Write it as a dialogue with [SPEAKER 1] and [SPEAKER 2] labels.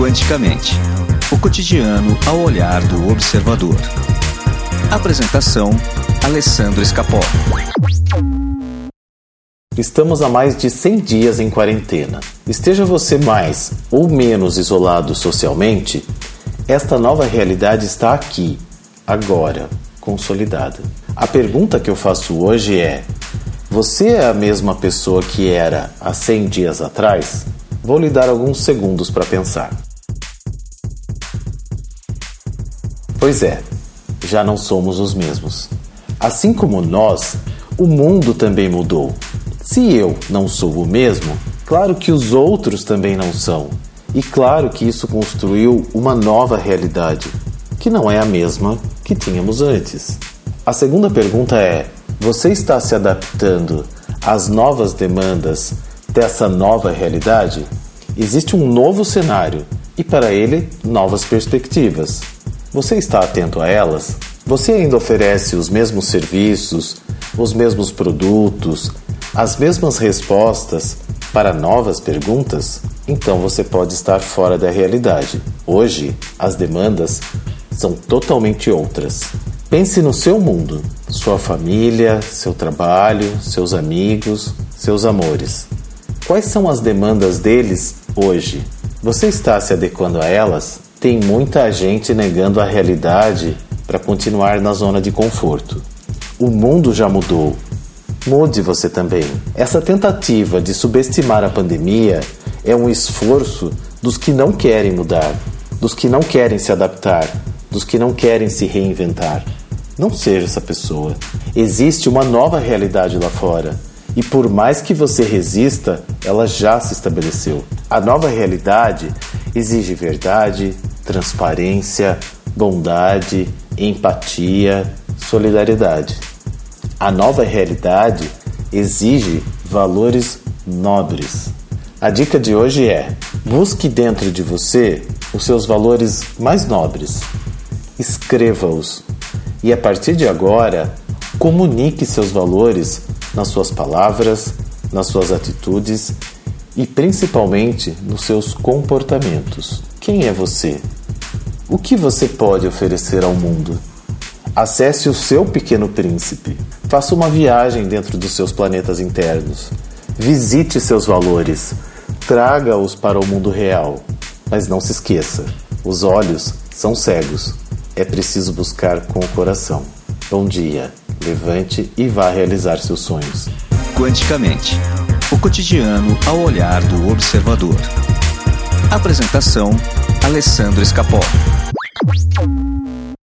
[SPEAKER 1] Quanticamente o cotidiano ao olhar do observador. Apresentação: Alessandro Escapó.
[SPEAKER 2] Estamos há mais de 100 dias em quarentena. Esteja você mais ou menos isolado socialmente, esta nova realidade está aqui, agora, consolidada. A pergunta que eu faço hoje é: você é a mesma pessoa que era há 100 dias atrás? Vou lhe dar alguns segundos para pensar. Pois é, já não somos os mesmos. Assim como nós, o mundo também mudou. Se eu não sou o mesmo, claro que os outros também não são. E claro que isso construiu uma nova realidade, que não é a mesma que tínhamos antes. A segunda pergunta é: você está se adaptando às novas demandas dessa nova realidade? Existe um novo cenário e, para ele, novas perspectivas. Você está atento a elas? Você ainda oferece os mesmos serviços, os mesmos produtos, as mesmas respostas para novas perguntas? Então você pode estar fora da realidade. Hoje, as demandas são totalmente outras. Pense no seu mundo, sua família, seu trabalho, seus amigos, seus amores. Quais são as demandas deles hoje? Você está se adequando a elas? Tem muita gente negando a realidade para continuar na zona de conforto. O mundo já mudou. Mude você também. Essa tentativa de subestimar a pandemia é um esforço dos que não querem mudar, dos que não querem se adaptar, dos que não querem se reinventar. Não seja essa pessoa. Existe uma nova realidade lá fora. E por mais que você resista, ela já se estabeleceu. A nova realidade exige verdade, transparência, bondade, empatia, solidariedade. A nova realidade exige valores nobres. A dica de hoje é: busque dentro de você os seus valores mais nobres, escreva-os e a partir de agora comunique seus valores nas suas palavras, nas suas atitudes e principalmente nos seus comportamentos. Quem é você? O que você pode oferecer ao mundo? Acesse o seu pequeno príncipe. Faça uma viagem dentro dos seus planetas internos. Visite seus valores. Traga-os para o mundo real. Mas não se esqueça: os olhos são cegos. É preciso buscar com o coração. Bom dia, levante e vá realizar seus sonhos.
[SPEAKER 1] Quanticamente o cotidiano ao olhar do observador. Apresentação: Alessandro Escapó.